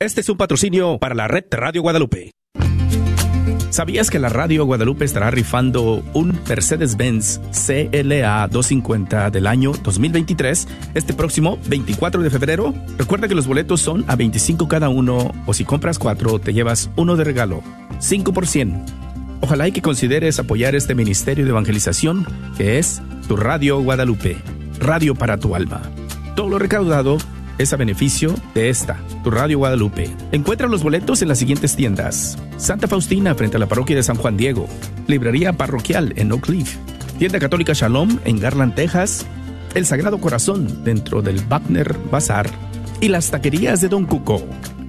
Este es un patrocinio para la red Radio Guadalupe. ¿Sabías que la Radio Guadalupe estará rifando un Mercedes-Benz CLA 250 del año 2023 este próximo 24 de febrero? Recuerda que los boletos son a 25 cada uno o si compras cuatro te llevas uno de regalo, 5 por 100. Ojalá que consideres apoyar este ministerio de evangelización que es tu Radio Guadalupe, radio para tu alma. Todo lo recaudado es a beneficio de esta, tu Radio Guadalupe. Encuentra los boletos en las siguientes tiendas. Santa Faustina frente a la parroquia de San Juan Diego. Librería parroquial en Oak Cliff. Tienda Católica Shalom en Garland, Texas. El Sagrado Corazón dentro del Wagner Bazar. Y las taquerías de Don Cuco,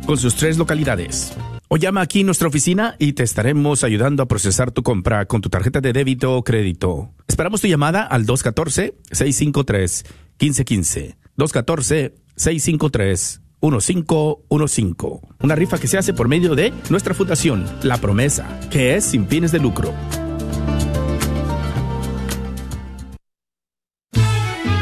con sus tres localidades. O llama aquí nuestra oficina y te estaremos ayudando a procesar tu compra con tu tarjeta de débito o crédito. Esperamos tu llamada al 214-653-1515. 214-653-1515. Una rifa que se hace por medio de nuestra fundación, La Promesa, que es sin fines de lucro.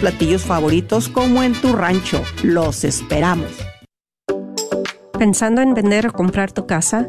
platillos favoritos como en tu rancho. Los esperamos. ¿Pensando en vender o comprar tu casa?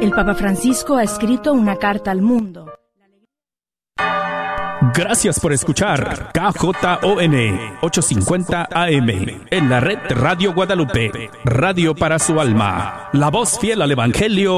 El Papa Francisco ha escrito una carta al mundo. Gracias por escuchar KJON 850 AM en la red Radio Guadalupe, radio para su alma, la voz fiel al Evangelio